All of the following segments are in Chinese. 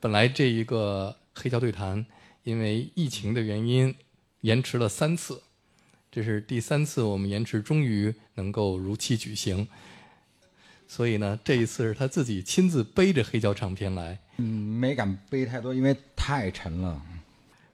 本来这一个黑胶对谈，因为疫情的原因延迟了三次，这是第三次我们延迟，终于能够如期举行。所以呢，这一次是他自己亲自背着黑胶唱片来。嗯，没敢背太多，因为太沉了。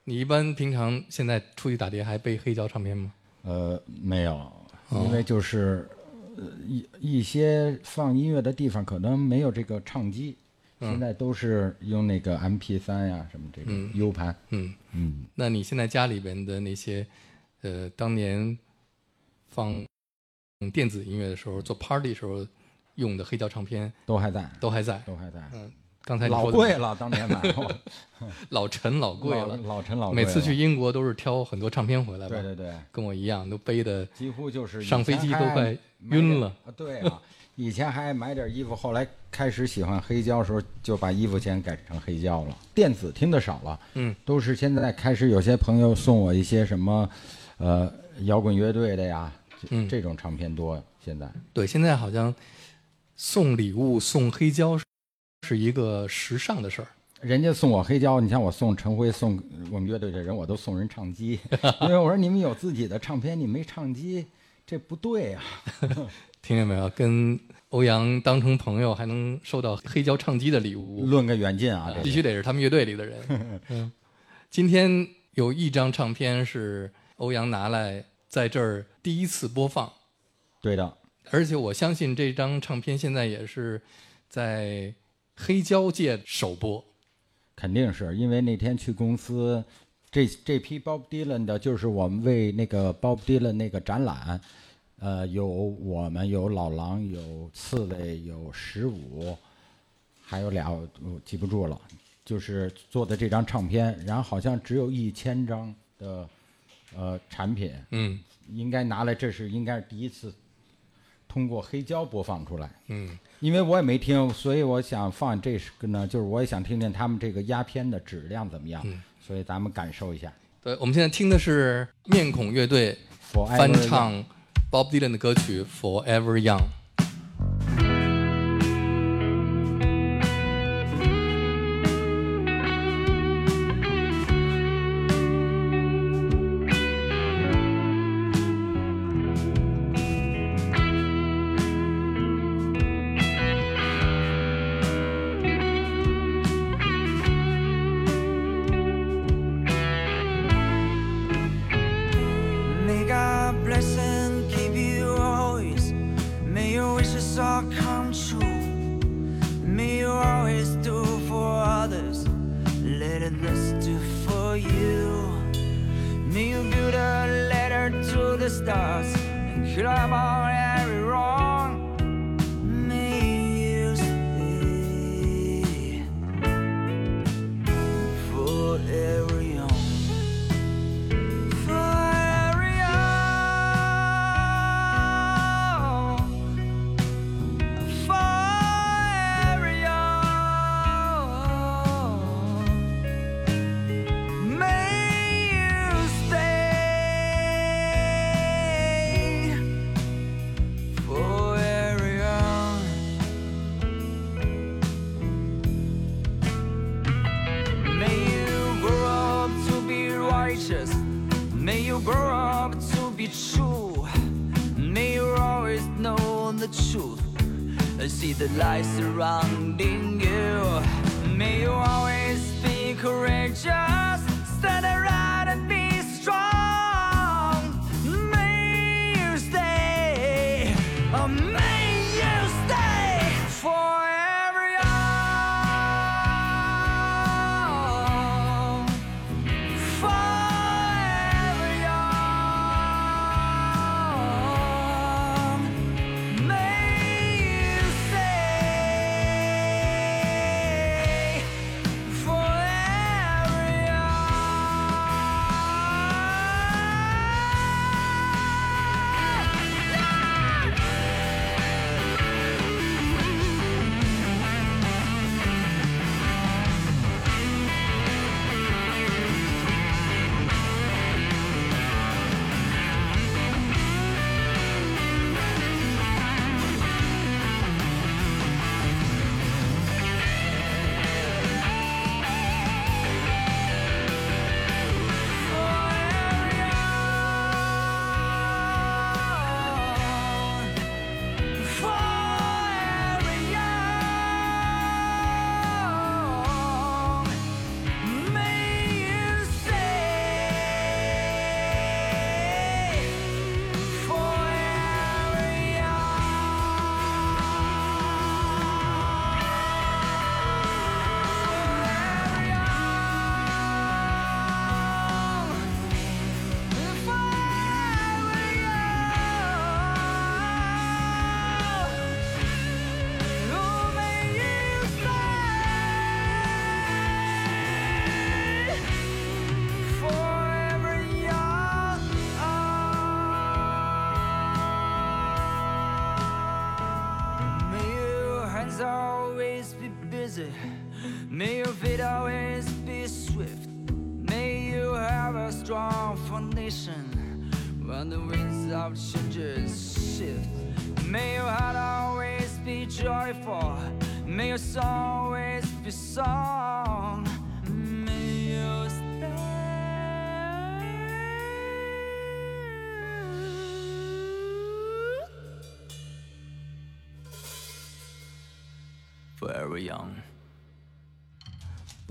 你一般平常现在出去打碟还背黑胶唱片吗？呃，没有，因为就是呃一一些放音乐的地方可能没有这个唱机，现在都是用那个 MP 三呀什么这种 U 盘。嗯，嗯，那你现在家里边的那些，呃，当年放电子音乐的时候，做 party 时候用的黑胶唱片都还在，都还在。都还在。嗯，刚才老贵了，当年买 老陈老贵了。老陈老贵。每次去英国都是挑很多唱片回来吧？对对对，跟我一样，都背的几乎就是上飞机都快晕了。啊对啊，以前还买点衣服，后来开始喜欢黑胶的时候，就把衣服钱改成黑胶了。电子听的少了，嗯，都是现在开始有些朋友送我一些什么，呃，摇滚乐队的呀，这嗯这种唱片多。现在对，现在好像送礼物送黑胶是是一个时尚的事儿。人家送我黑胶，你像我送陈辉送我们乐队的人，我都送人唱机，因为我说你们有自己的唱片，你没唱机，这不对啊呀、听见没有？跟欧阳当成朋友，还能收到黑胶唱机的礼物，论个远近啊，这必须得是他们乐队里的人。嗯，今天有一张唱片是欧阳拿来在这儿第一次播放，对的。而且我相信这张唱片现在也是在黑胶界首播。肯定是因为那天去公司，这这批 Bob Dylan 的，就是我们为那个 Bob Dylan 那个展览，呃，有我们有老狼，有刺猬，有十五，还有俩我记不住了，就是做的这张唱片，然后好像只有一千张的呃产品，嗯应该拿来，这是应该是第一次通过黑胶播放出来。嗯，因为我也没听，所以我想放这个呢，就是我也想听听他们这个压片的质量怎么样，嗯所以咱们感受一下。对，我们现在听的是面孔乐队翻唱 Bob Dylan 的歌曲《Forever Young》。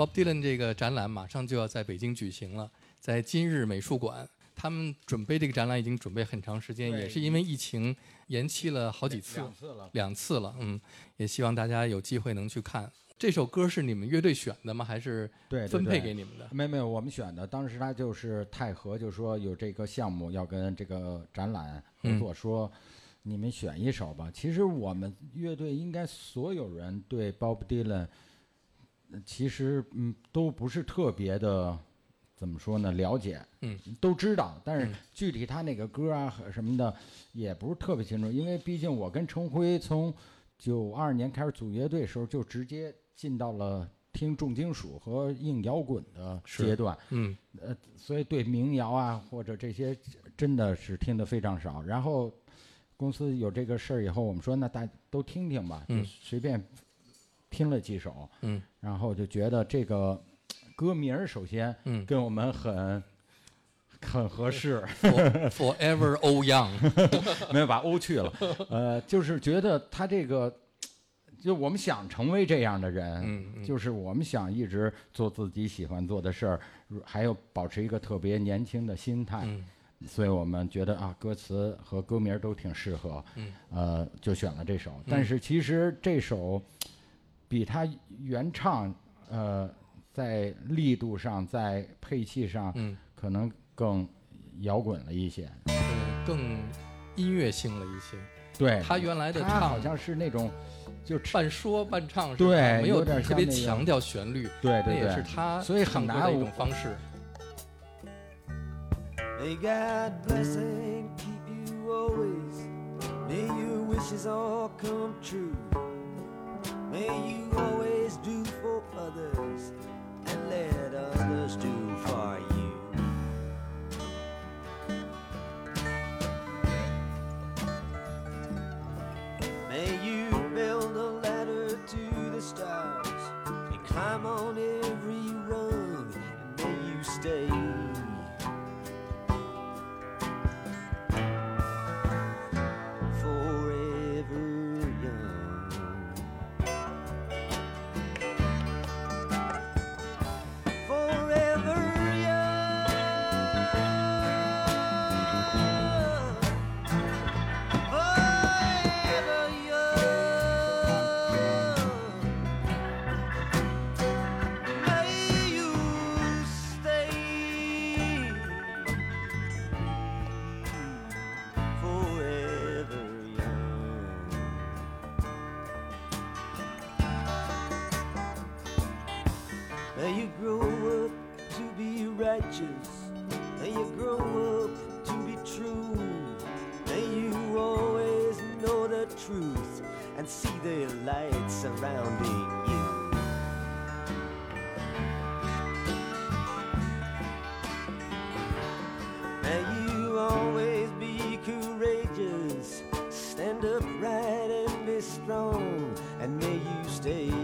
Bob Dylan 这个展览马上就要在北京举行了，在今日美术馆。他们准备这个展览已经准备很长时间，也是因为疫情延期了好几次，两次了两次了。嗯，也希望大家有机会能去看。这首歌是你们乐队选的吗？还是分配给你们的？没有没有，我们选的，当时他就是泰和就说有这个项目要跟这个展览合作，说你们选一首吧。其实我们乐队应该所有人对 Bob Dylan，呃其实嗯都不是特别的怎么说呢了解，嗯，都知道，但是嗯。具体他哪个歌啊和什么的也不是特别清楚，因为毕竟我跟程辉从九二年开始组乐队的时候就直接进到了听重金属和硬摇滚的阶段，嗯。呃，所以对民谣啊或者这些真的是听得非常少。然后公司有这个事儿以后，我们说那大家都听听吧，就嗯。随便听了几首，嗯。然后就觉得这个 歌名儿首先嗯。跟我们很很合适，For-，Forever O Young。没有把 O 去了，呃，就是觉得他这个。就我们想成为这样的人，嗯嗯。就是我们想一直做自己喜欢做的事儿，还有保持一个特别年轻的心态，嗯。所以我们觉得啊，歌词和歌名都挺适合，嗯。呃，就选了这首。但是其实这首比他原唱，呃，在力度上，在配器上，嗯，可能更摇滚了一些。对，更音乐性了一些。对，他原来的唱好像是那种，就半说半唱是，对没有特别强调旋律，对对对，那也是他所以很难的一种方式。May God bless and keep you always. May your wishes all come true. May you always do for others and let others do and see the light surrounding you. May you always be courageous, stand upright and be strong, and may you stay.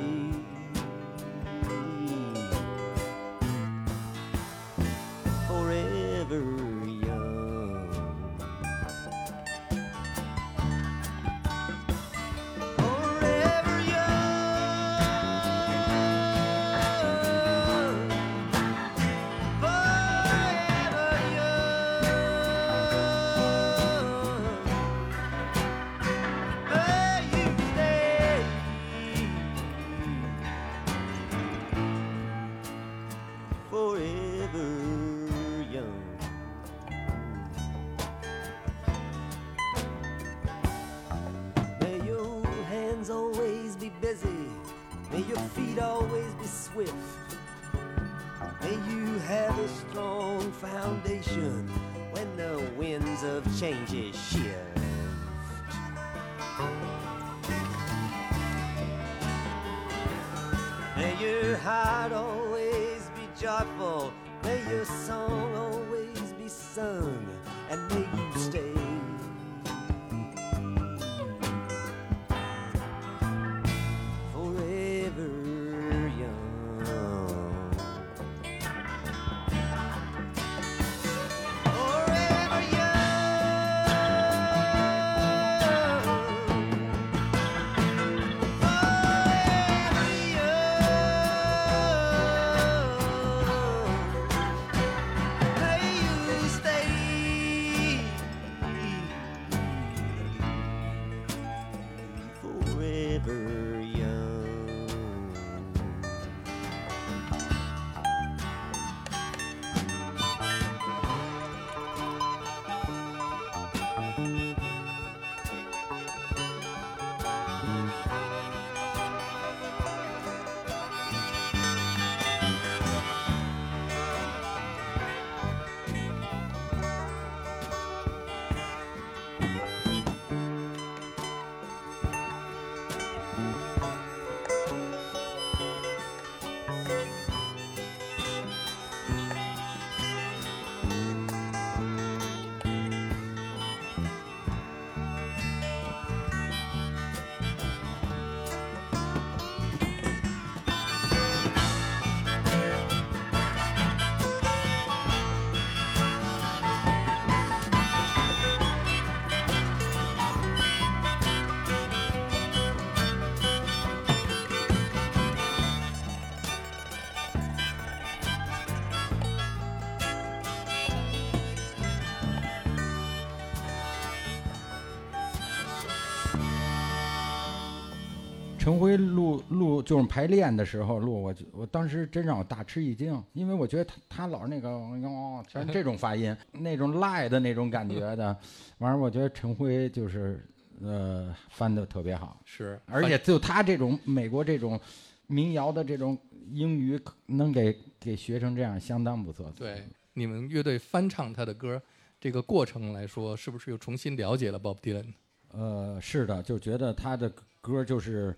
陈辉录录就是排练的时候录，我就我当时真让我大吃一惊，因为我觉得他他老是那个哦，全是这种发音，那种赖的那种感觉的。完了，我觉得陈辉就是呃翻的特别好，是，而且就他这种美国这种民谣的这种英语能给给学成这样，相当不错。对你们乐队翻唱他的歌，这个过程来说，是不是又重新了解了 Bob Dylan？呃，是的，就觉得他的歌就是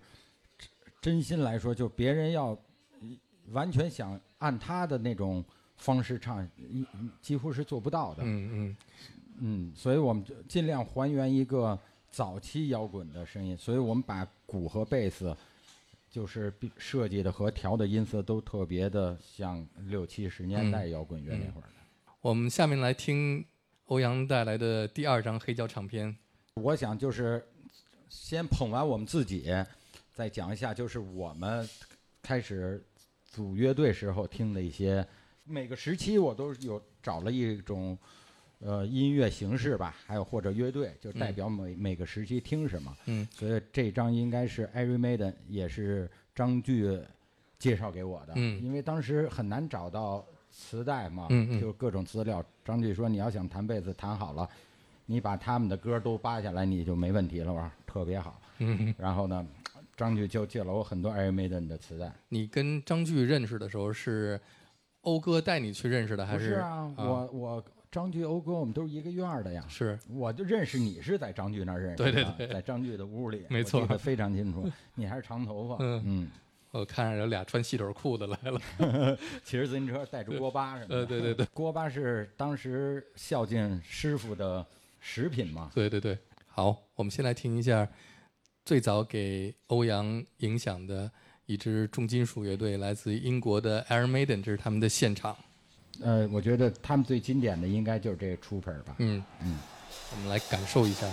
真真心来说，就别人要完全想按他的那种方式唱，几乎是做不到的。嗯嗯，嗯，所以我们就尽量还原一个早期摇滚的声音，所以我们把鼓和贝斯就是设计的和调的音色都特别的像六七十年代摇滚乐那会儿的。我们下面来听欧阳带来的第二张黑胶唱片。我想就是先捧完我们自己，再讲一下就是我们开始组乐队时候听的一些。每个时期我都有找了一种呃音乐形式吧，还有或者乐队，就代表每、每个时期听什么。嗯，所以这张应该是 Every Maiden，也是张炬介绍给我的。嗯因为当时很难找到磁带嘛，嗯嗯就各种资料。张炬说你要想弹贝斯弹好了，你把他们的歌都扒下来，你就没问题了。我说特别好。嗯，然后呢，张炬就借了我很多 Iron Maiden 的磁带。你跟张炬认识的时候是欧哥带你去认识的，还不是啊，我我张炬、欧哥我们都是一个院儿的呀。是我就认识你是在张炬那儿认识的，对对对在张炬的屋里，没错记得非常清楚。你还是长头发，嗯嗯，我看着有俩穿细腿裤的来了。骑着自行车带着锅巴什么的。呃，对对对锅巴是当时孝敬师傅的食品嘛。对对对，好，我们先来听一下最早给欧阳影响的一支重金属乐队，来自于英国的 Iron Maiden，这是他们的现场。呃，我觉得他们最经典的应该就是这个 Trooper 吧。嗯嗯，我们来感受一下。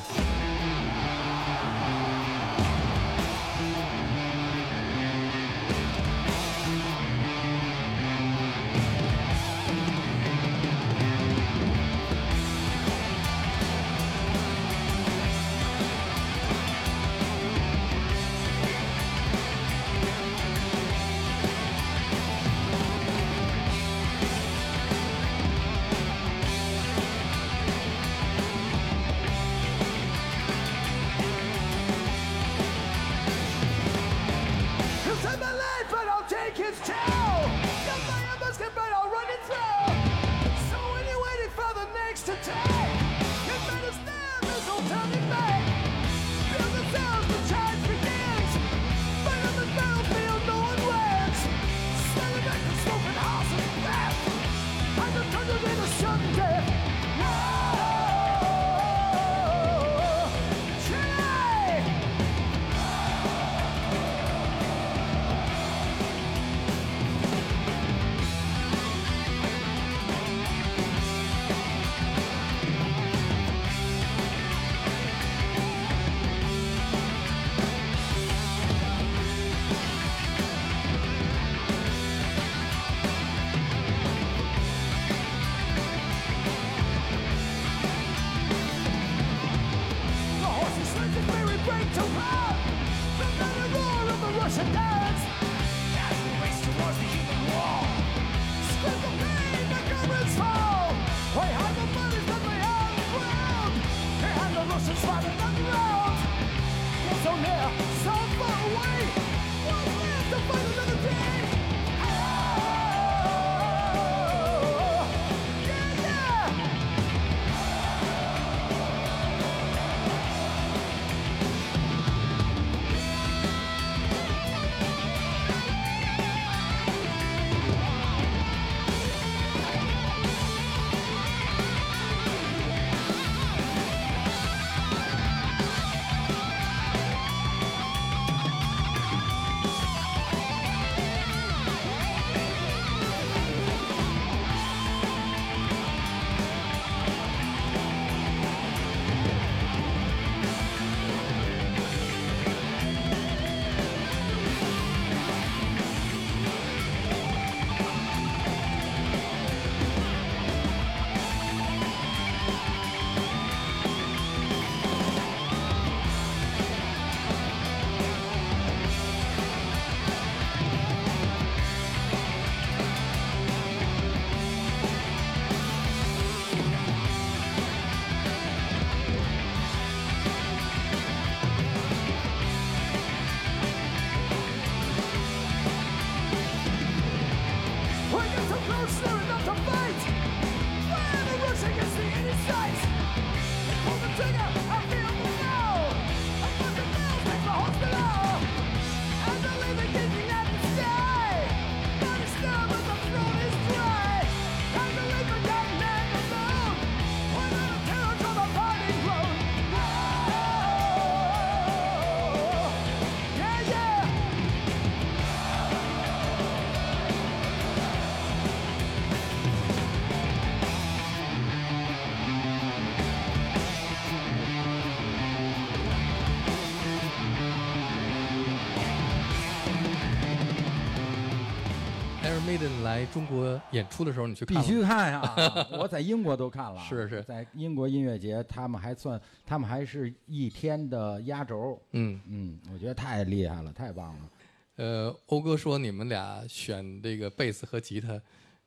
来中国演出的时候，你去看必须看呀！我在英国都看了，是是在英国音乐节，他们还算，他们还是一天的压轴。嗯，嗯，我觉得太厉害了，太棒了。呃，欧哥说你们俩选这个贝斯和吉他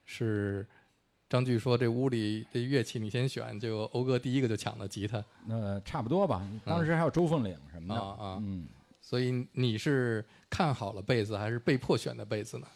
是张炬说这屋里的乐器你先选，结果欧哥第一个就抢了吉他那差不多吧，当时还有周凤岭什么的。啊啊，嗯，所以你是看好了贝斯还是被迫选的贝斯呢？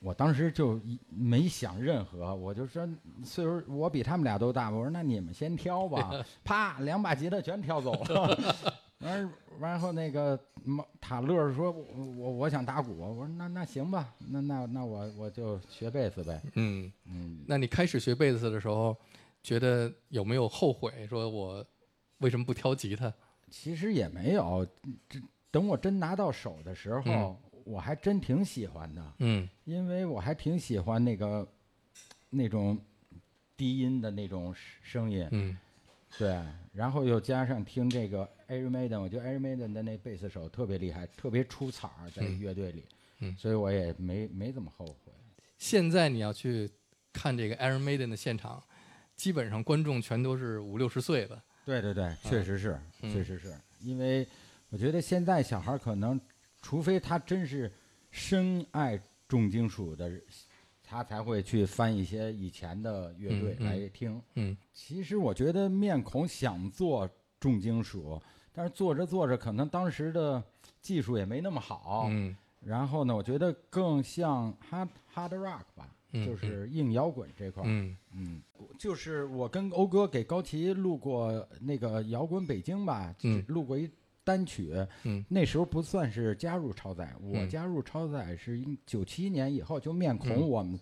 我当时就一没想任何，我就说岁数我比他们俩都大，我说那你们先挑吧，啪，两把吉他全挑走了。完完后那个马塔勒说我我我想打鼓，我说那那行吧，那那那我我就学贝斯呗。嗯，嗯，那你开始学贝斯的时候，觉得有没有后悔？说我为什么不挑吉他？其实也没有，这等我真拿到手的时候，嗯我还真挺喜欢的。嗯因为我还挺喜欢那个那种低音的那种声音，嗯对，然后又加上听这个 Iron Maiden，我觉得 Iron Maiden 的那贝斯手特别厉害，特别出彩儿在嗯乐队里，嗯所以我也没没怎么后悔。现在你要去看这个 Iron Maiden 的现场，基本上观众全都是五六十岁的。对对对，确实是，嗯确实是因为我觉得现在小孩儿可能，除非他真是深爱重金属的人，他才会去翻一些以前的乐队来听。嗯其实我觉得面孔想做重金属，但是做着做着，可能当时的技术也没那么好。嗯然后呢，我觉得更像 hard hard rock 吧，嗯就是硬摇滚这块儿。嗯嗯，就是我跟欧哥给高旗录过那个摇滚北京吧，嗯录过一单曲。嗯那时候不算是加入超载，我嗯加入超载是九七年以后，就面嗯孔我们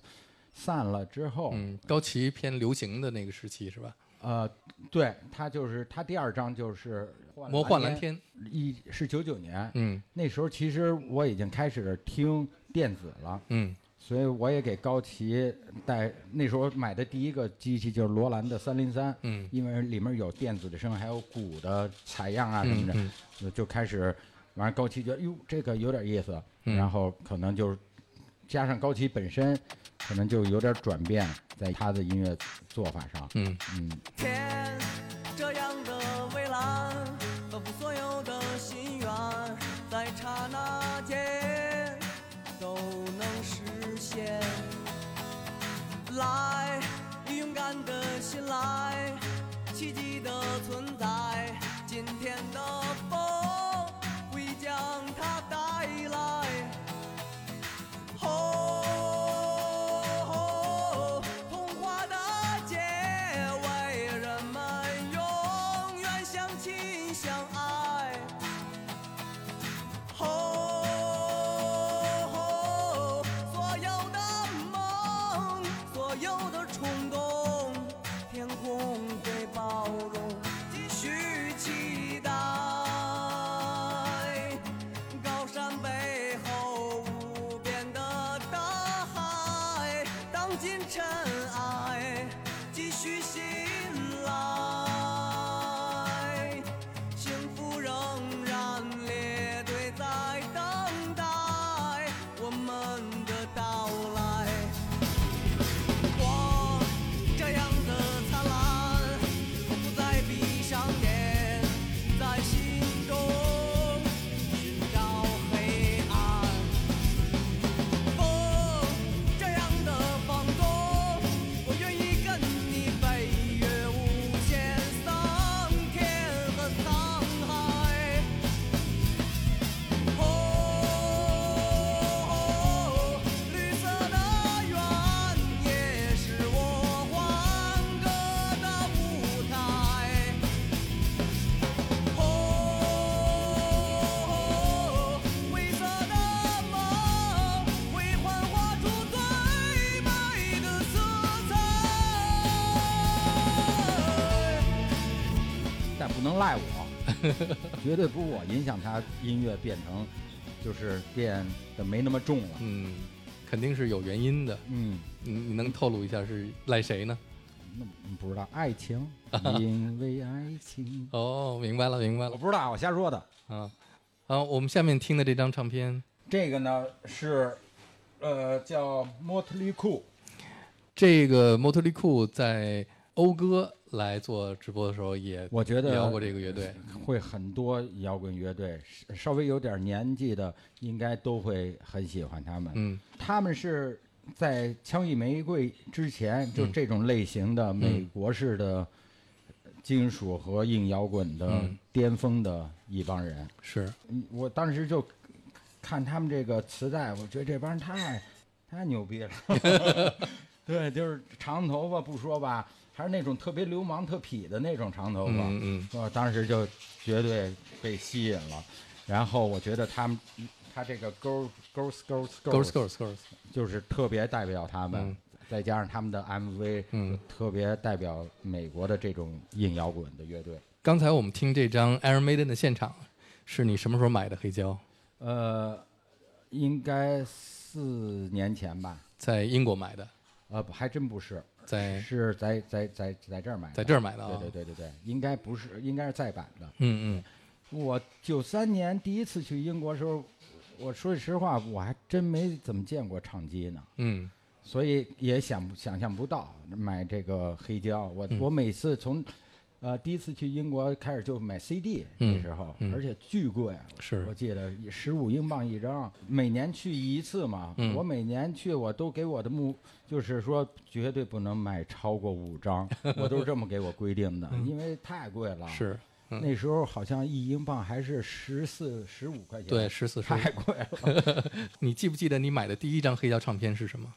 散了之后，嗯，高崎偏流行的那个时期是吧？呃，对他就是他第二张就是魔幻蓝，天。一是九九年，嗯那时候其实我已经开始听电子了，嗯所以我也给高旗带那时候买的第一个机器就是罗兰的三零三，嗯因为里面有电子的声，还有鼓的采样啊什么的，嗯就就开始，完了高旗觉得哟这个有点意思，嗯然后可能就是加上高旗本身，可能就有点转变在他的音乐做法上，嗯嗯。星辰赖我，绝对不是我影响他音乐变成就是变得没那么重了。嗯，肯定是有原因的。嗯，你你能透露一下是赖谁呢？那嗯不知道爱情，因为爱情，哦，明白了，明白了。我不知道，我瞎说的。啊，好，我们下面听的这张唱片，这个呢是，呃，叫 Motley Crue。这个莫特利库在讴歌来做直播的时候也，我觉得聊过这个乐队。会很多摇滚乐队，稍稍微有点年纪的，应该都会很喜欢他们。嗯他们是在《枪与玫瑰》之前，就这种类型的美国式的金属和硬摇滚的嗯巅峰的一帮人。是，嗯我当时就看他们这个磁带，我觉得这帮人太太牛逼了。对，就是长头发不说吧，还是那种特别流氓、特痞的那种长头发。嗯嗯我当时就绝对被吸引了。然后我觉得他们，他这个 girls girls girls，Girls Girls Girls，就是特别代表他们，嗯再加上他们的 MV，嗯，特别代表美国的这种硬摇滚的乐队。刚才我们听这张 Iron Maiden 的现场，是你什么时候买的黑胶？呃，应该四年前吧。在英国买的，呃，不还真不是，在是在在在在这儿买的，在这儿买的啊。对对对对对，应该不是，应该是再版的。嗯嗯。我九三年第一次去英国的时候，我说句实话，我还真没怎么见过唱机呢，嗯。所以也想不想象不到买这个黑胶。我、嗯。我每次从呃第一次去英国开始就买 CD，、嗯那时候，嗯而且巨贵，是我记得十五英镑一张，每年去一次嘛。嗯我每年去，我都给我的目就是说绝对不能买超过五张，我都是这么给我规定的，因为太贵了。嗯是，嗯那时候好像一英镑还是十四、十五块钱，对，，十四十太贵了。你记不记得你买的第一张黑胶唱片是什么？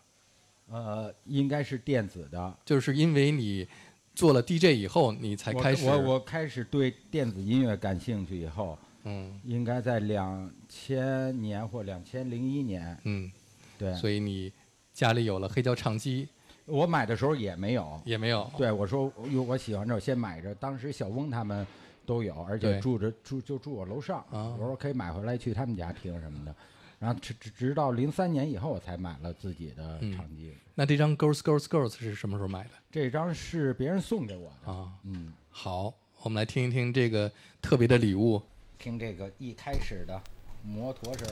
呃，应该是电子的。就是因为你做了 DJ 以后，你才开始我我开始对电子音乐感兴趣以后，嗯应该在两千年或两千零一年。嗯，对，所以你家里有了黑胶唱机我买的时候也没有。也没有？对，我说哟，我喜欢这，我先买着。当时小翁他们都有，而且住着住就住我楼上。啊我说可以买回来去他们家听什么的。然后直直直到零三年以后，我才买了自己的嗯唱机。那这张 Girls Girls Girls 是什么时候买的这张是别人送给我的。啊？嗯，好，我们来听一听这个特别的礼物。听这个一开始的摩托声。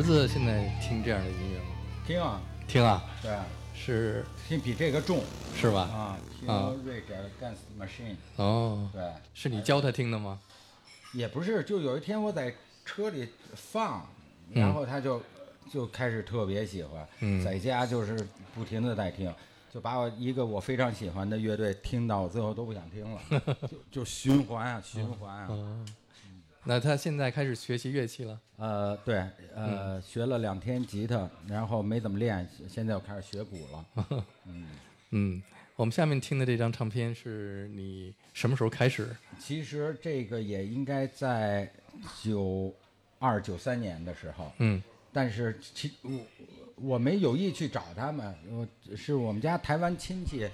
儿子现在听这样的音乐吗？听啊，听啊，对，是。听比这个重。是吧？啊，听啊 Rage Against the Machine，哦，对，是你教他听的吗？也不是，就有一天我在车里放，然后他就就开始特别喜欢，嗯。在家就是不停的在听，就把我一个我非常喜欢的乐队听到我最后都不想听了，就就循环啊，循环啊，哦，那他现在开始学习乐器了。呃，对，呃，嗯学了两天吉他，然后没怎么练，现在又开始学鼓了。嗯，我们下面听的这张唱片是你什么时候开始？其实这个也应该在九二九三年的时候，嗯但是其我我没有意去找他们，我是我们家台湾亲戚，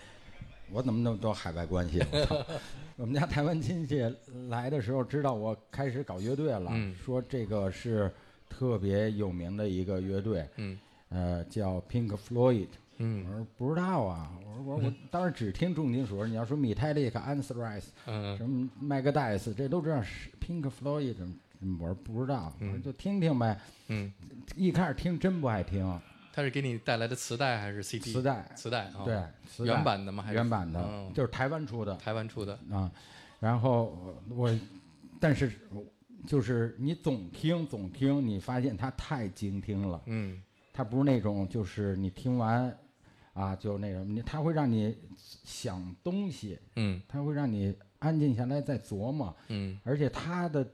我怎么那么多海外关系？我们家台湾亲戚来的时候知道我开始搞乐队了，嗯。说这个是特别有名的一个乐队，嗯。呃，叫 Pink Floyd。我嗯说不知道啊，我说我 我当时只听重金属，你要说 Metallica、Anthrax 嗯。什么 Megadeth，这都知道是 Pink Floyd，嗯我说不知道，我说就听听呗。嗯，一开始听真不爱听，他是给你带来的磁带还是 CD？磁带磁带啊。对，磁带原版的吗？还是原版的哦，就是台湾出的台湾出的。啊。然后我，但是就是你总听总听，你发现它太精听了，嗯它不是那种就是你听完啊就那种，你它会让你想东西，嗯它会让你安静下来再琢磨，嗯而且它的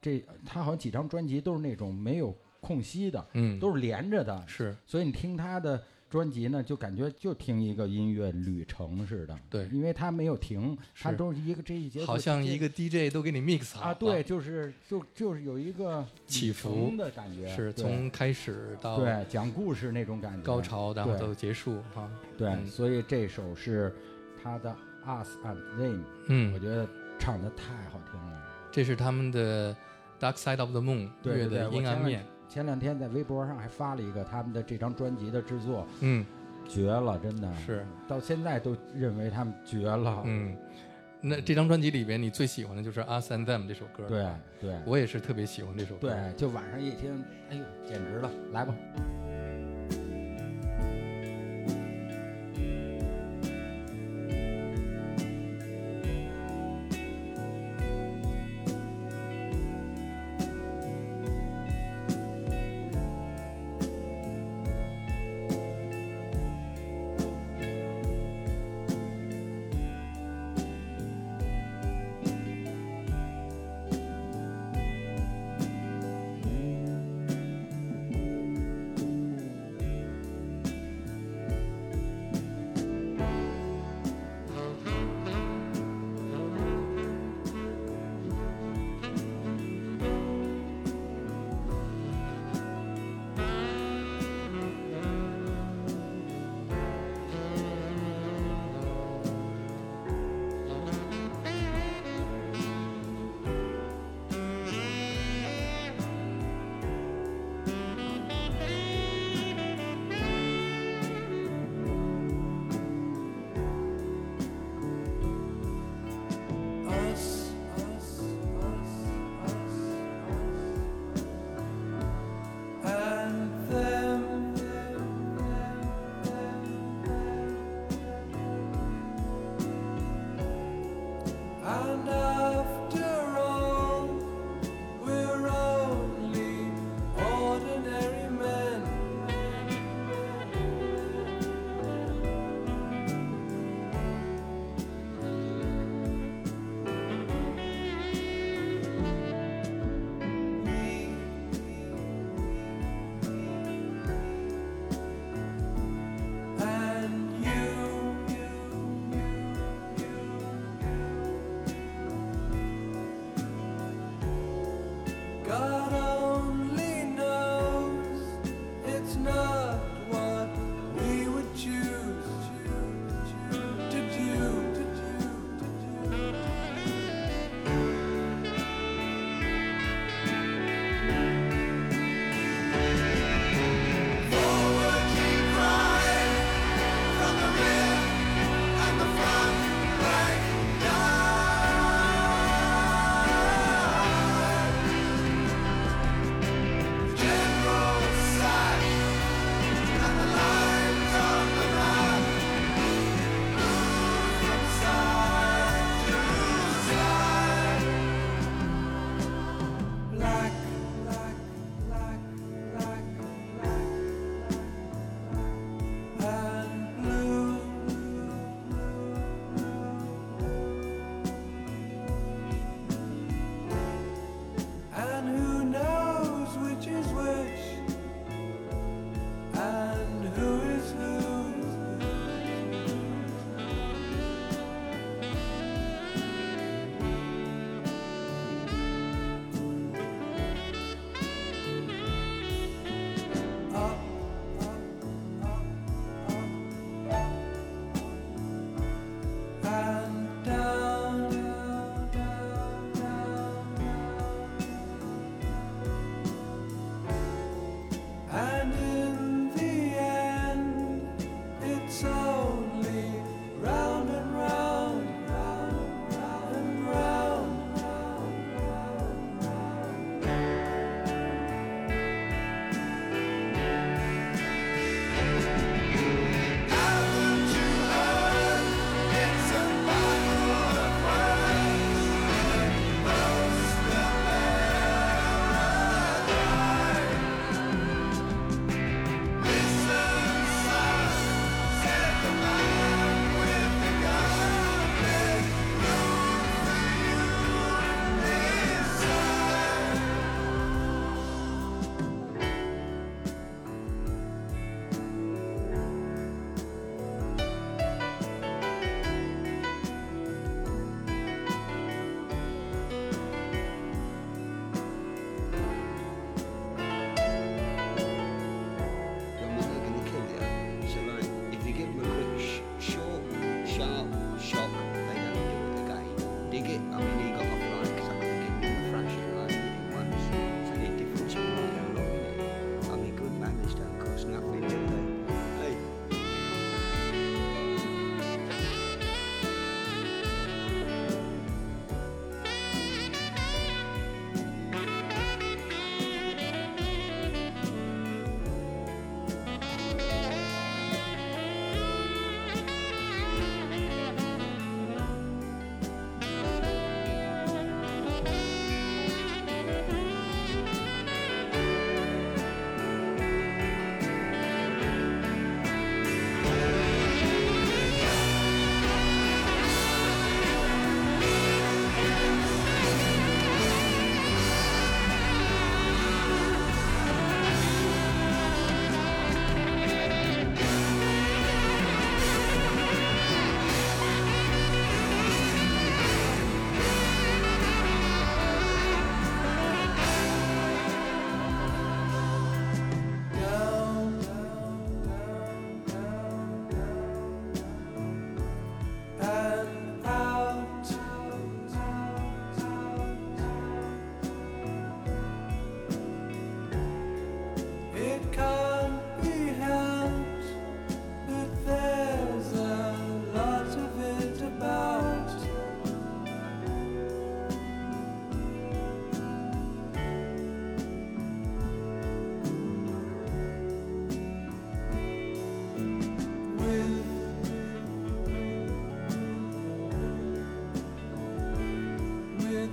这他好像几张专辑都是那种没有空隙的，嗯，都是连着的，是。所以你听他的专辑呢，就感觉就听一个音乐旅程似的。对。因为他没有停，他都是一个这一节好像一个 DJ 都给你 mix 好啊，对，就是就就是有一个起伏的感觉，是从开始到对讲故事那种感觉，高潮，然后到结束哈。对，嗯。所以这首是他的《Us and Them 嗯》，我嗯，觉得唱的太好听了。这是他们的 Dark Side of the Moon 对对对乐的阴暗面。前两天在微博上还发了一个他们的这张专辑的制作，嗯，绝了，真的是，到现在都认为他们绝了。嗯，那这张专辑里边你最喜欢的就是《Us and Them》这首歌。对对我也是特别喜欢这首歌。对，就晚上一听，哎呦，简直了，来吧。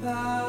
without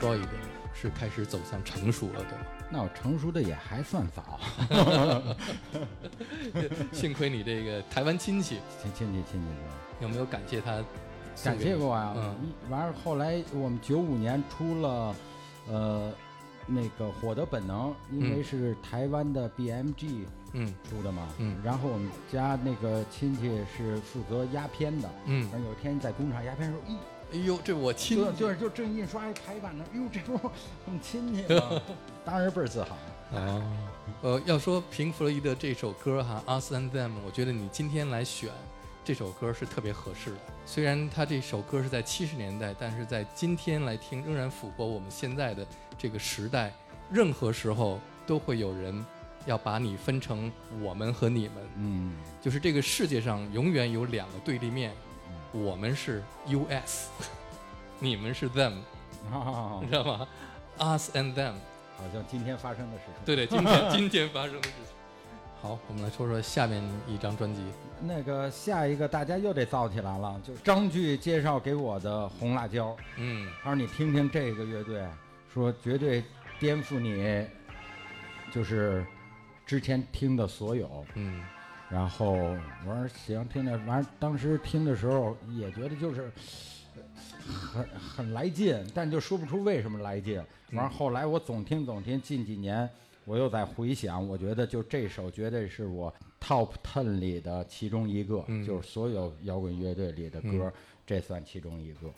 Floyd，是开始走向成熟了，对吗？那我成熟的也还算早，幸亏你这个台湾亲戚，亲亲戚亲戚是有没有感谢他？感谢过啊。嗯。完了后来我们九五年出了，呃，那个《火的本能》，因为嗯。是台湾的 BMG 嗯。出的嘛，嗯。然后我们家那个亲戚是负责压片的，嗯。然，后有一天在工厂压片的时候，咦，哎呦，这我亲戚就就是就正印刷一排版呢，哟，这不我们亲戚吗？当时倍儿自豪。啊，呃，要说平弗洛伊德这首歌哈，《Us and Them》，我觉得你今天来选这首歌是特别合适的。虽然他这首歌是在七十年代，但是在今天来听，仍然符合我们现在的这个时代。任何时候都会有人要把你分成我们和你们，嗯，就是这个世界上永远有两个对立面，我们是 US，你们是 them，哦你知道吗？Us and them。好像今天发生的事情。对对，今天 今天发生的事情。好，我们来说说下面一张专辑。那个下一个大家又得造起来了，就是张炬介绍给我的《红辣椒》。嗯他说你听听这个乐队，说绝对颠覆你，就是之前听的所有。嗯然后我说行，听着，完当时听的时候也觉得就是很很来劲，但就说不出为什么来劲。完后来我总听总听，近几年我又在回想，我觉得就这首绝对是我 top ten 里的其中一个，嗯就是所有摇滚乐队里的歌，嗯这算其中一个。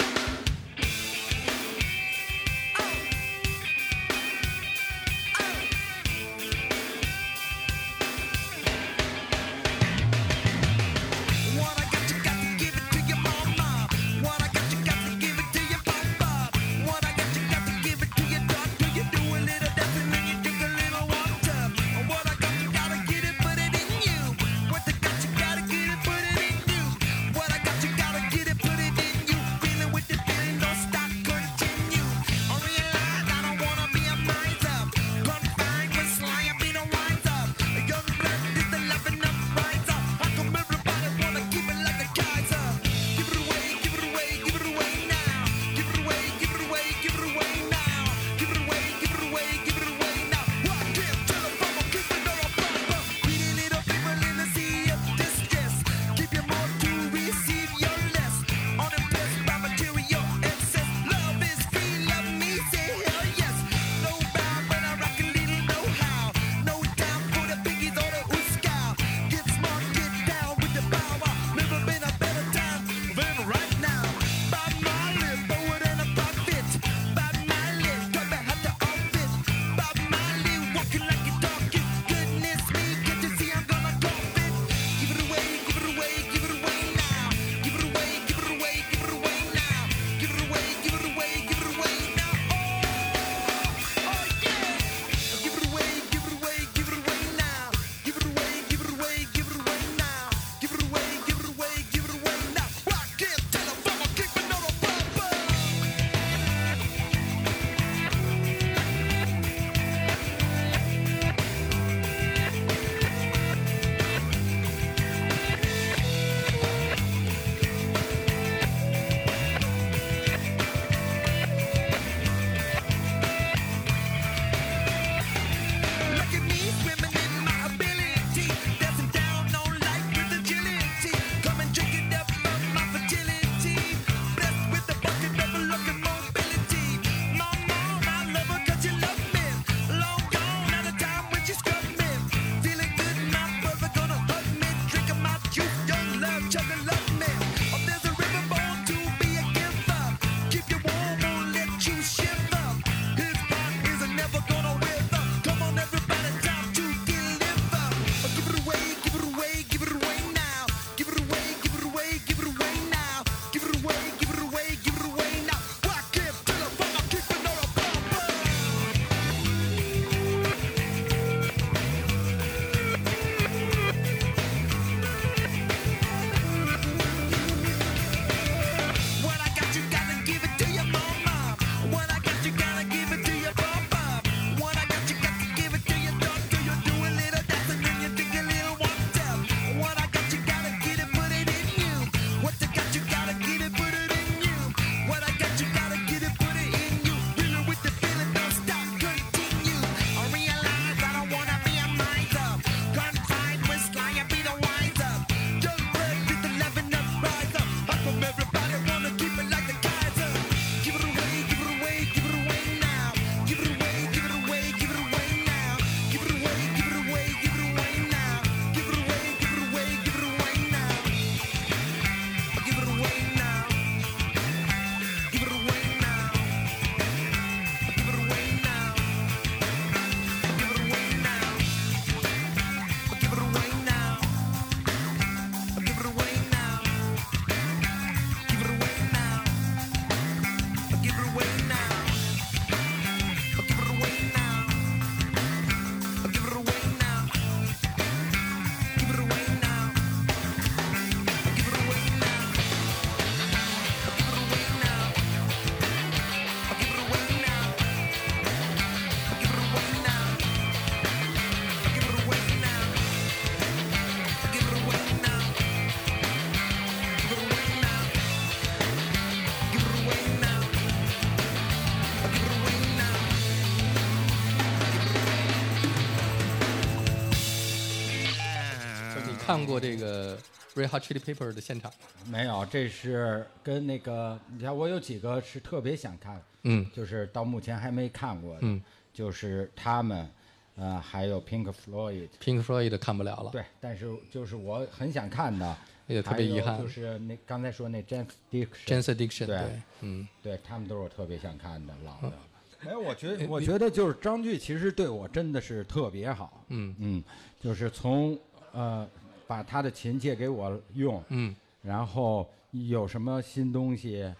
看过这个 Red Hot Chili Pepper 的现场。吗？没有，这是跟那个，你看我有几个是特别想看，嗯。就是到目前还没看过的，嗯。就是他们，呃，还有 Pink Floyd，，Pink Floyd 看不了了。对，但是就是我很想看的，也特别遗憾。就是那刚才说那 James Dixon，Jazz Addiction，对对，嗯，对他们都是我特别想看的老的。没有，我觉得我觉得就是张炬其实对我真的是特别好，嗯。嗯，就是从呃把他的琴借给我用，嗯然后有什么新东西，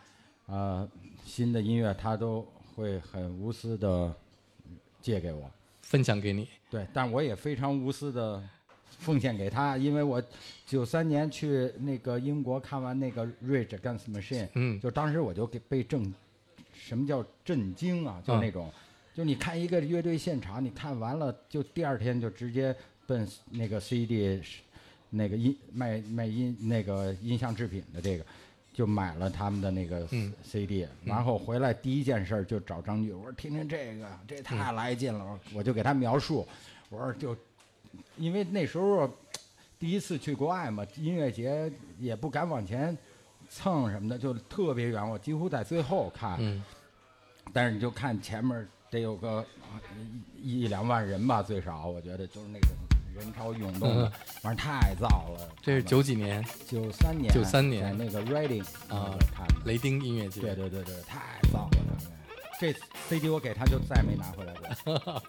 呃，新的音乐他都会很无私的借给我。分享给你。对，但我也非常无私的奉献给他，因为我九三年去那个英国看完那个 Rage Against Machine，嗯就当时我就给被震，什么叫震惊啊？就嗯那种，就你看一个乐队现场，你看完了就第二天就直接奔那个 CD，那个音卖卖音那个音像制品的这个。就买了他们的那个嗯。CD，、然后回来第一件事就找张炬，我说听听这个，这太来劲了，我就给他描述，我说就，因为那时候第一次去国外嘛，音乐节也不敢往前蹭什么的，就特别远，我几乎在最后看，嗯。但是你就看前面得有个啊一一两万人吧，最少，我觉得就是那种人潮涌动的，反正太燥了。嗯这是九几年九三年，九三年在那个 Reading 啊看。雷丁音乐节。对对对对，太燥了。这 CD 我给他就再没拿回来过。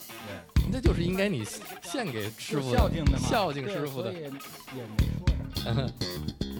对，那就是应该你献给师傅，孝敬的嘛，孝敬师傅的。也没说啥。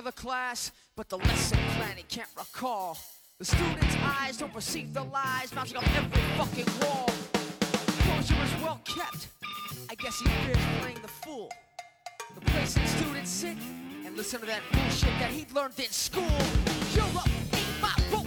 Class, but the lesson plan he can't recall. The students' eyes don't perceive the lies mounting up every fucking wall. Composure is well kept. I guess he fears playing the fool. The place that students sit and listen to that bullshit that he learned in school. Europe ain't my boat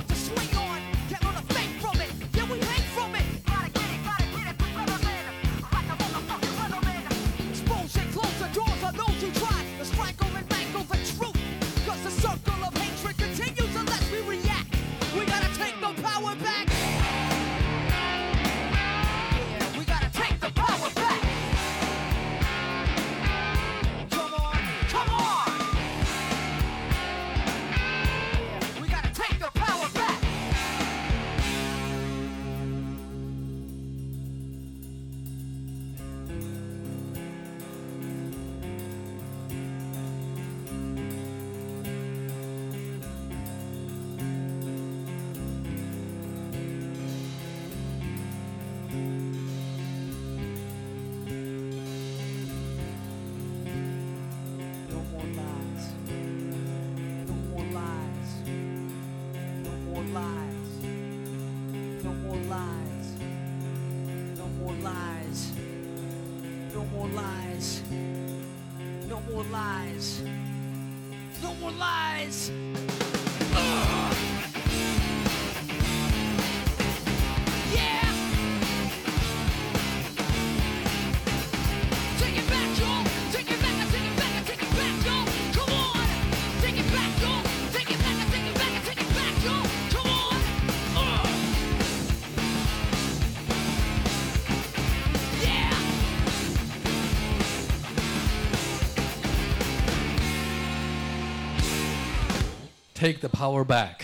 Take the Power Back。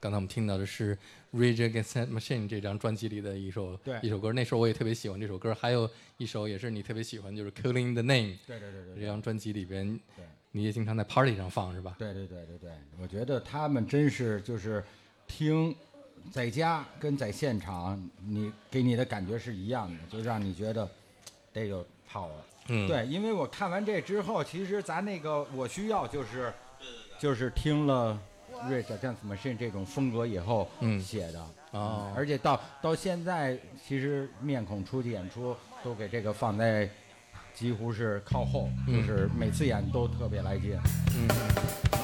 刚才我们听到的是《Rage Against the Machine》这张专辑里的一首对一首歌，那时候我也特别喜欢这首歌。还有一首也是你特别喜欢，就是《Killing the Name》。对对对对对这张专辑里边对，你也经常在 party 上放是吧？对对对对对，我觉得他们真是就是听，在家跟在现场，你给你的感觉是一样的，就让你觉得得有 power。嗯对，因为我看完这之后，其实咱那个我需要就是就是听了 Rage Against the Machine 这种风格以后嗯写的。哦而且到到现在，其实面孔出去演出都给这个放在几乎是靠后，嗯就是每次演都特别来劲。是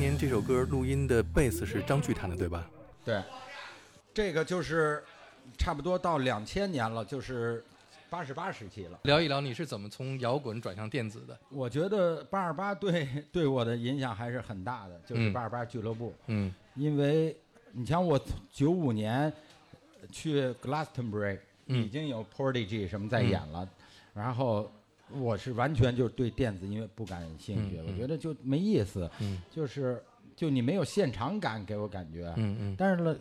年这首歌录音的贝斯是张炬弹的，对吧？对，这个就是差不多到两千年了，就是八十八时期了。聊一聊你是怎么从摇滚转向电子的？我觉得八二八对 对我的影响还是很大的，就是嗯八二八俱乐部，嗯因为你像我九五年去 Glastonbury，、嗯已经有 Prodigy 什么在演了，然后我是完全就对电子音乐不感兴趣，我觉得就没意思，嗯。就是就你没有现场感给我感觉，嗯嗯。但是呢，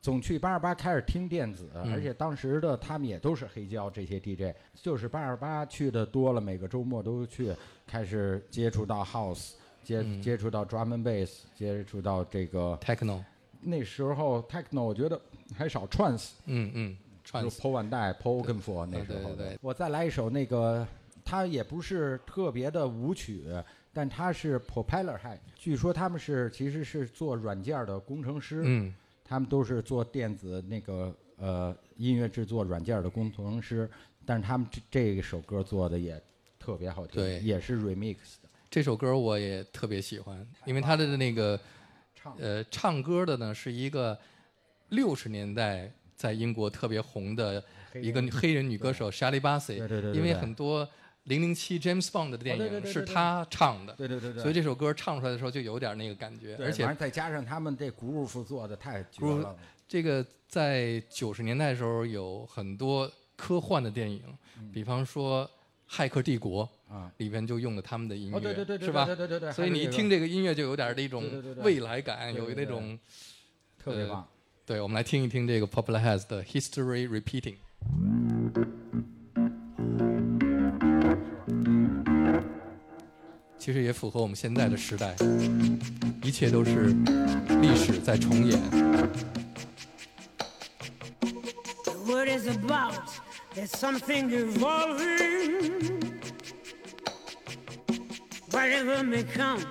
总去八二八开始听电子，嗯。而且当时的他们也都是黑胶这些 DJ，就是八二八去的多了，每个周末都去，开始接触到 House，接、嗯。接触到 Drum and Bass，接触到这个，techno，那时候 Techno，我觉得还少 Trance，嗯嗯就，trance，Paul Van Dyke、Paul Oakenfold 那时候的。我再来一首那个，它也不是特别的舞曲，但它是 Propeller Head，据说他们是其实是做软件的工程师。嗯他们都是做电子那个呃音乐制作软件的工程师，但是他们这这首歌做的也特别好听，对也是 remix 的，这首歌我也特别喜欢，因为它的那个唱呃唱歌的呢是一个六十年代在英国特别红的一个黑人女歌手 Shirley Bassey，对对对对因为很多零零七 James Bond 的电影是她唱的，对对对对，所以这首歌唱出来的时候就有点那个感觉，而且再加上他们这 groove 做的太绝了，这个在九十年代的时候有很多科幻的电影，嗯比方说《骇客帝国》啊。里边就用了他们的音乐，哦，对对对对，是吧？对对对对，所以你一听这这个音乐就有点那种未来感，有那种呃特别棒。对，我们来听一听这个 Popular Heads 的 History Repeating。其实也符合我们现在的时代，一切都是历史在重演。What is about? There's something evolving. Whatever may come,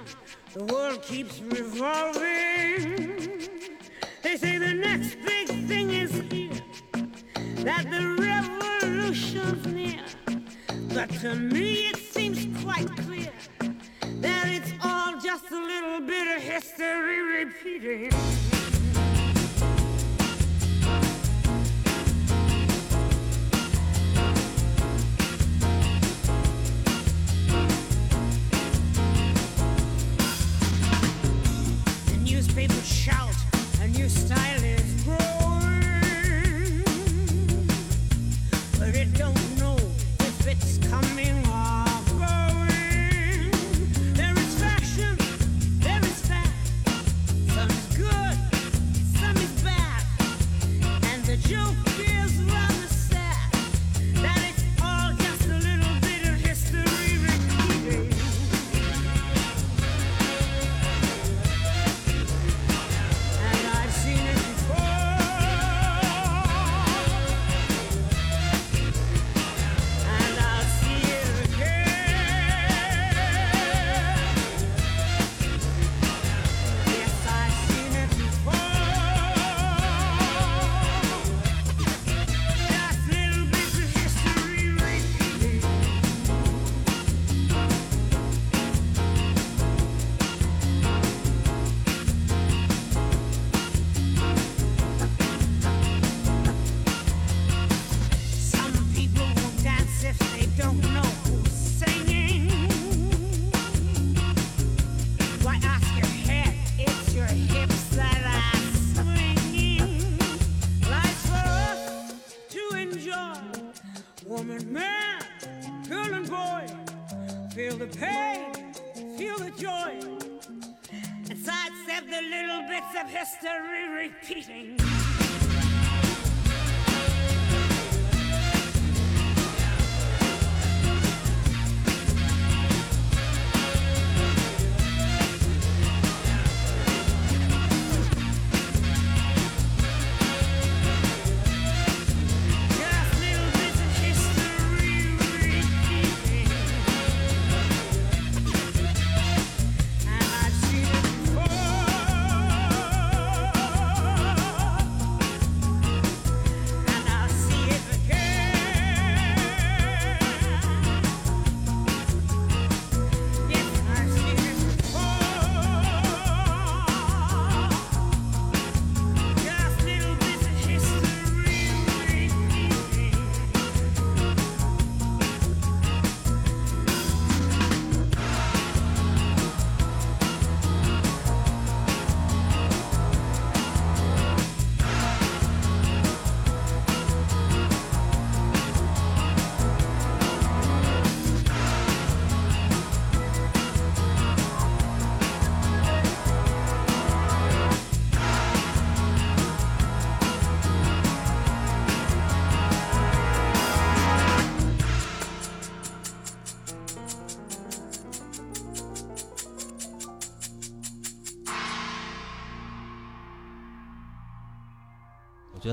the world keeps revolving. They say the next big thing is here, that the revolution's near. But to me it seems quite clear that it's all just a little bit of history repeating. first time. teasing.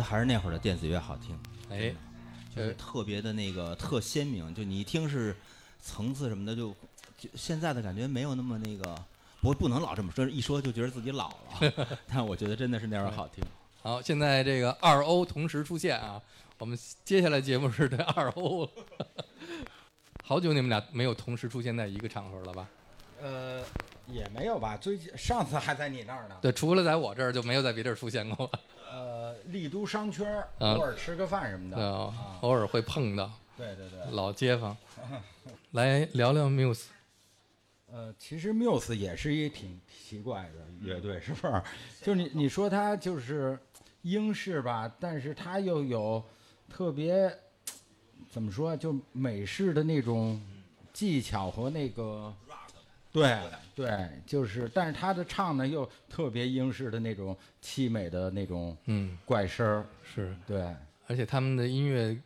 还是那会儿的电子乐好听，哎，就是特别的那个特鲜明，就你一听是层次什么的，就就现在的感觉没有那么那个。不不能老这么说，一说就觉得自己老了。但我觉得真的是那会儿好听。好，现在这个二欧同时出现啊，我们接下来节目是对二欧了。好久你们俩没有同时出现在一个场合了吧？呃，也没有吧，最近上次还在你那儿呢。对，除了在我这儿，就没有在别地儿出现过。呃，丽都商圈偶尔吃个饭什么的。啊啊，偶尔会碰到对对对。老街坊。来聊聊 Muse。呃，其实 Muse 也是一挺奇怪的乐队，是不是？就是你你说它就是英式吧，但是它又有特别怎么说，就美式的那种技巧和那个。对对，就是，但是他的唱呢又特别英式的那种凄美的那种嗯，怪声儿，是，对。而且他们的音乐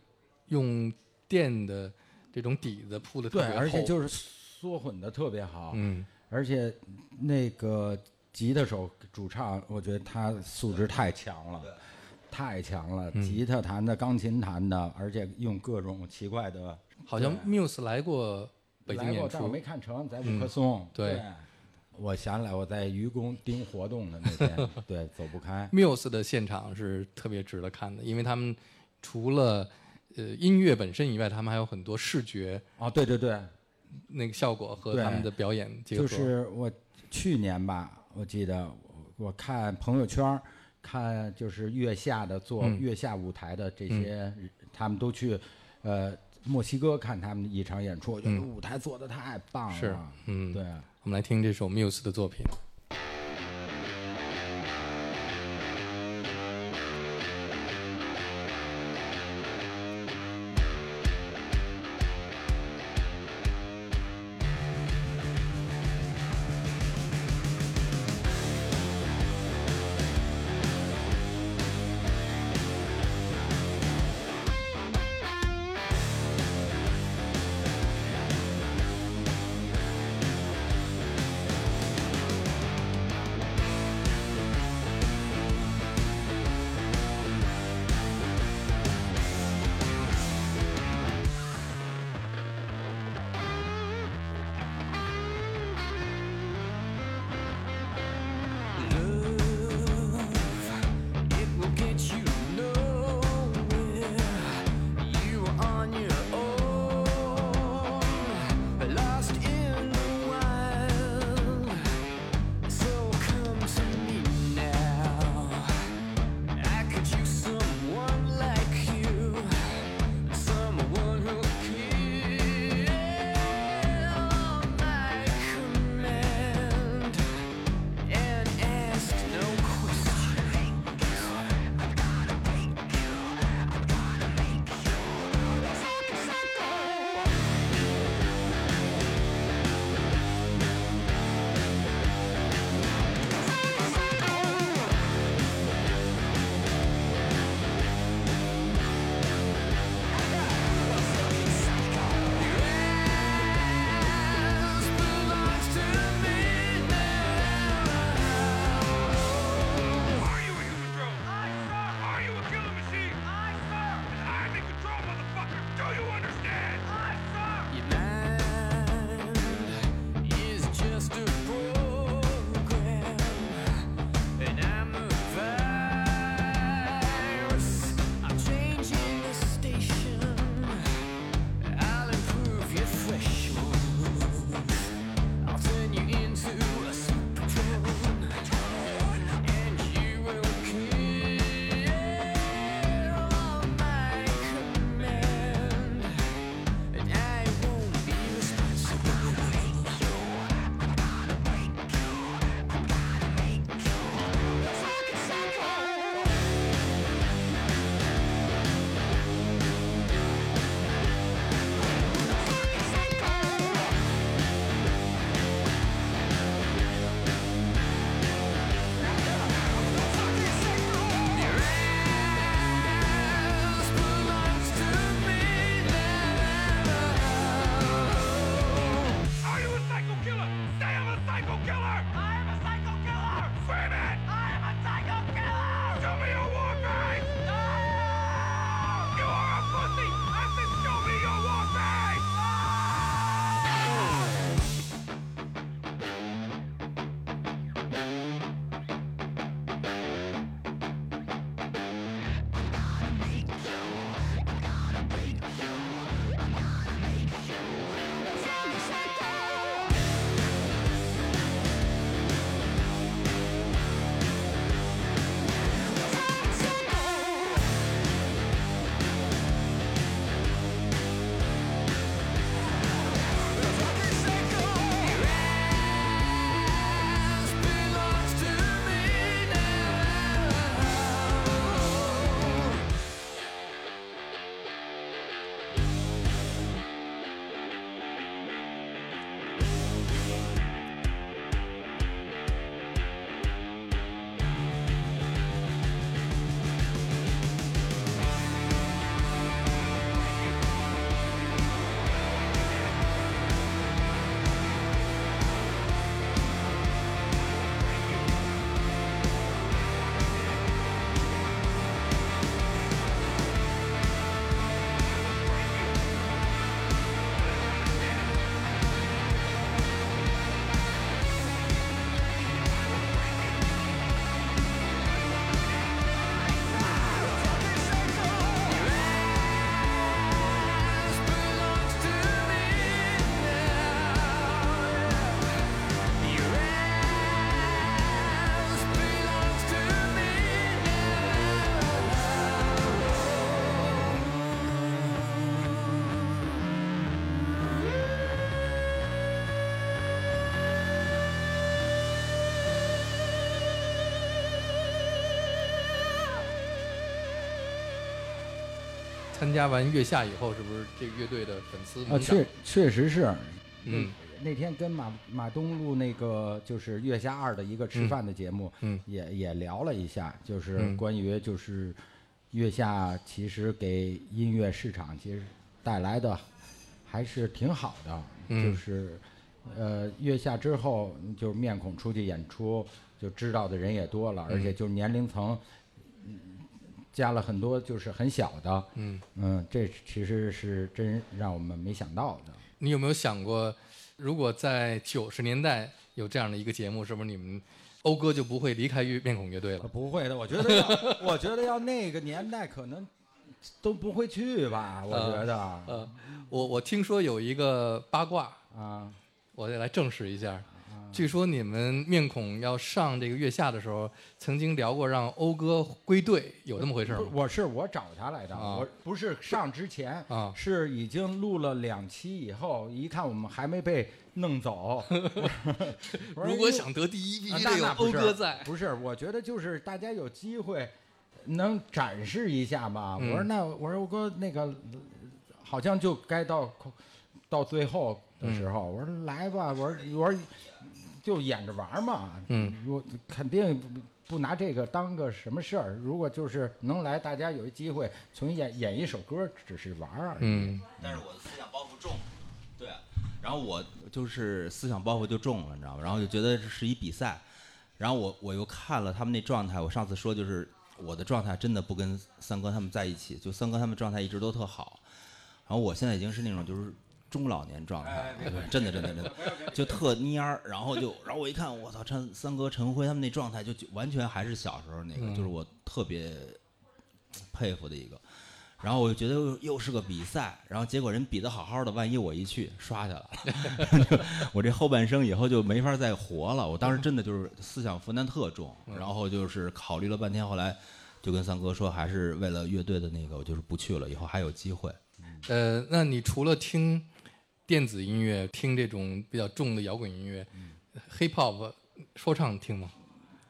用电的这种底子铺的特对，别厚，而且就是缩混的特别好，嗯，而且那个吉他手主唱，我觉得他素质太强了，太强了，嗯吉他弹的，钢琴弹的，而且用各种奇怪的，好像 Muse 来过北京演出，但我出没，看成，在嗯五棵松。对我想起来我在愚公盯活动的那天，对，走不开。Muse 的现场是特别值得看的，因为他们除了呃音乐本身以外，他们还有很多视觉哦，对对对，那个效果和他们的表演结合。就是我去年吧，我记得我我看朋友圈儿，看就是月下的做嗯月下舞台的这些，他们都去呃墨西哥看他们一场演出，我觉得嗯舞台做的太棒了。是嗯对。我们来听这首 Muse 的作品。参加完月下以后，是不是这个乐队的粉丝啊，确确实是，嗯。那天跟马马东录那个就是《月下二》的一个吃饭的节目，嗯。也也聊了一下，就是嗯。关于就是月下其实给音乐市场其实带来的还是挺好的，嗯。就是呃月下之后就是面孔出去演出，就知道的人也多了，而且就是年龄层。嗯加了很多就是很小的，嗯，嗯，这其实是真让我们没想到的。你有没有想过，如果在九十年代有这样的一个节目，是不是你们讴歌就不会离开乐面孔乐队了？不会的，我觉得要，我觉得要那个年代可能都不会去吧，我觉得。呃，我我听说有一个八卦，啊，我得来证实一下。据说你们面孔要上这个月下的时候，曾经聊过让讴歌归队，有这么回事吗？不我是我找他来的，啊我不是上之前，啊是已经录了两期以后，一看我们还没被弄走。我说如果想得第一，必啊须得有那那不是讴歌在。不是，我觉得就是大家有机会能展示一下嘛。嗯我说那我说欧哥那个好像就该到到最后的时候，我说来吧，我说我说就演着玩嘛。嗯，我肯定不不拿这个当个什么事儿。如果就是能来，大家有一机会重演演一首歌，只是玩儿而已。嗯但是我的思想包袱重，对，然后我就是思想包袱就重了，你知道吗？然后就觉得这是一比赛，然后我我又看了他们那状态，我上次说就是我的状态真的不跟三哥他们在一起，就三哥他们状态一直都特好，然后我现在已经是那种就是中老年状态，真的真的真的，就特蔫儿，然后就然后我一看，我操，陈三哥陈辉他们那状态就就完全还是小时候那个，就是我特别佩服的一个。然后我就觉得又又是个比赛，然后结果人比的好好的，万一我一去刷下来了，我这后半生以后就没法再活了。我当时真的就是思想负担特重，然后就是考虑了半天，后来就跟三哥说，还是为了乐队的那个，我就是不去了，以后还有机会。呃，那你除了听电子音乐，听这种比较重的摇滚音乐、h i p hop 说唱听吗？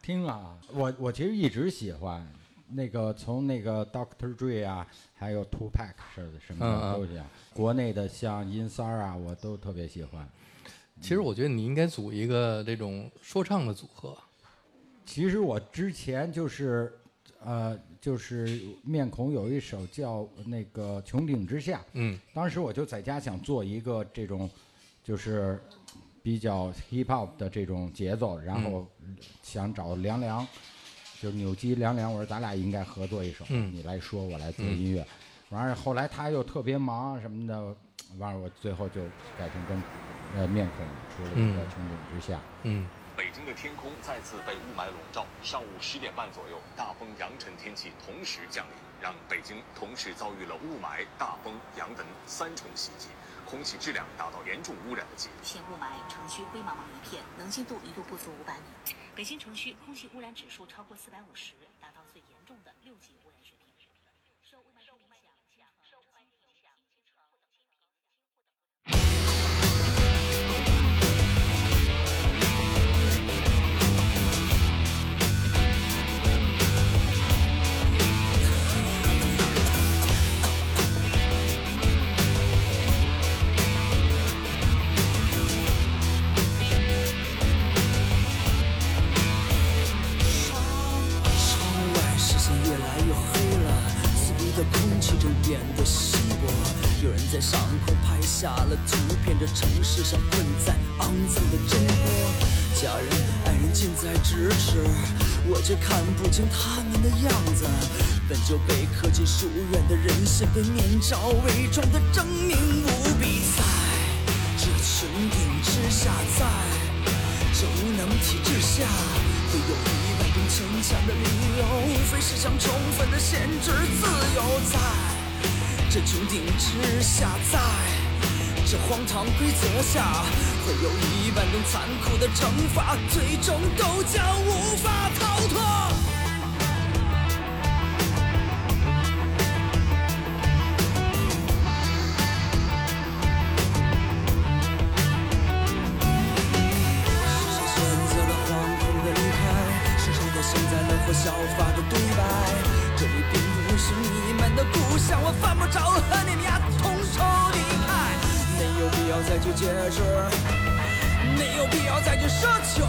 听啊，我我其实一直喜欢那个从那个 Doctor Dre 啊，还有 Tupac 似的什么的都这样。国内的像音三儿啊，我都特别喜欢。其实我觉得你应该组一个这种说唱的组合。其实我之前就是，呃，就是面孔有一首叫那个《穹顶之下》，嗯。当时我就在家想做一个这种，就是比较 hip hop 的这种节奏，然后想找凉凉，就是扭机凉凉，我说咱俩应该合作一首，嗯。你来说，我来做音乐。完了后来他又特别忙什么的，完了我最后就改成跟呃面孔出了一个嗯《穹顶之下》。嗯。北京的天空再次被雾霾笼罩。上午十点半左右，大风扬尘天气同时降临，让北京同时遭遇了雾霾、大风、扬尘三重袭击，空气质量达到严重污染的级别。现雾霾，城区灰茫茫一片，能见度一度不足五百米。北京城区空气污染指数超过四百五十，的空气正变得稀薄。有人在上空拍下了图片，这城市像困在肮脏的针窝。家人、爱人近在咫尺，我却看不清他们的样子。本就被刻进书远的人性，被面罩伪装的狰狞无比。在这穹顶之下，在这无能体制下，会有逞强的理由，无非是想充分的限制自由。在这穹顶之下，在这荒唐规则下，会有一万种残酷的惩罚，最终都将无法逃脱。去解释，没有必要再去奢求。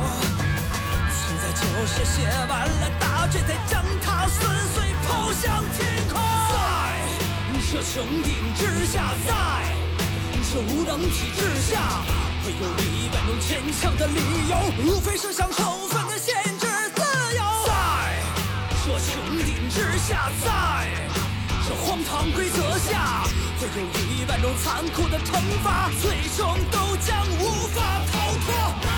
现在就是写完了答卷，再将它撕碎抛向天空。在这穹顶之下，在这无能体制下，会有一万种牵强的理由，无非是想充分的限制自由。在这穹顶之下，在这荒唐规则下，会有一万种残酷的惩罚，最终都将无法逃脱。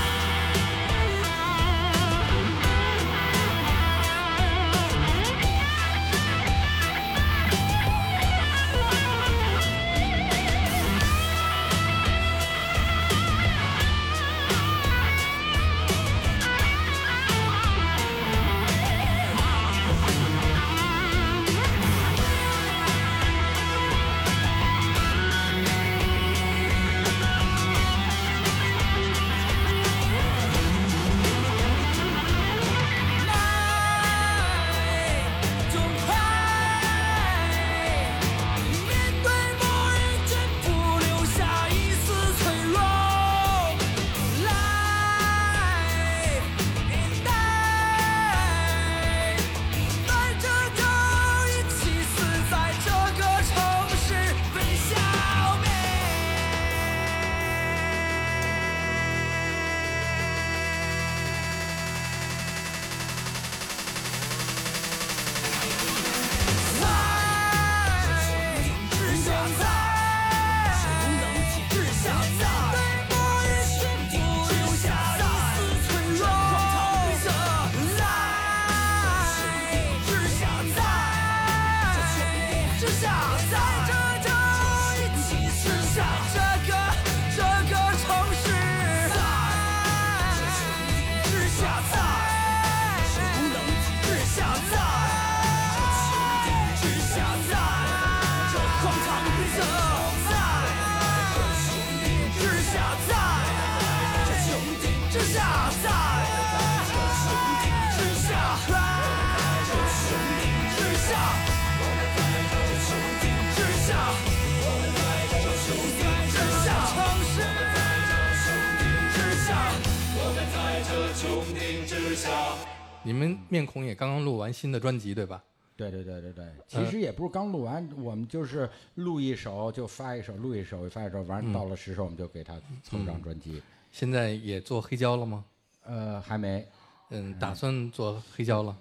们面孔也刚刚录完新的专辑对吧？对对对对对，其实也不是刚录完，我们就是录一首就发一首，录一首发一首，完到了十首我们就给他凑张专辑。现在也做黑胶了吗？呃，还没，嗯，打算做黑胶了。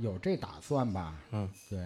有这打算吧？嗯，对。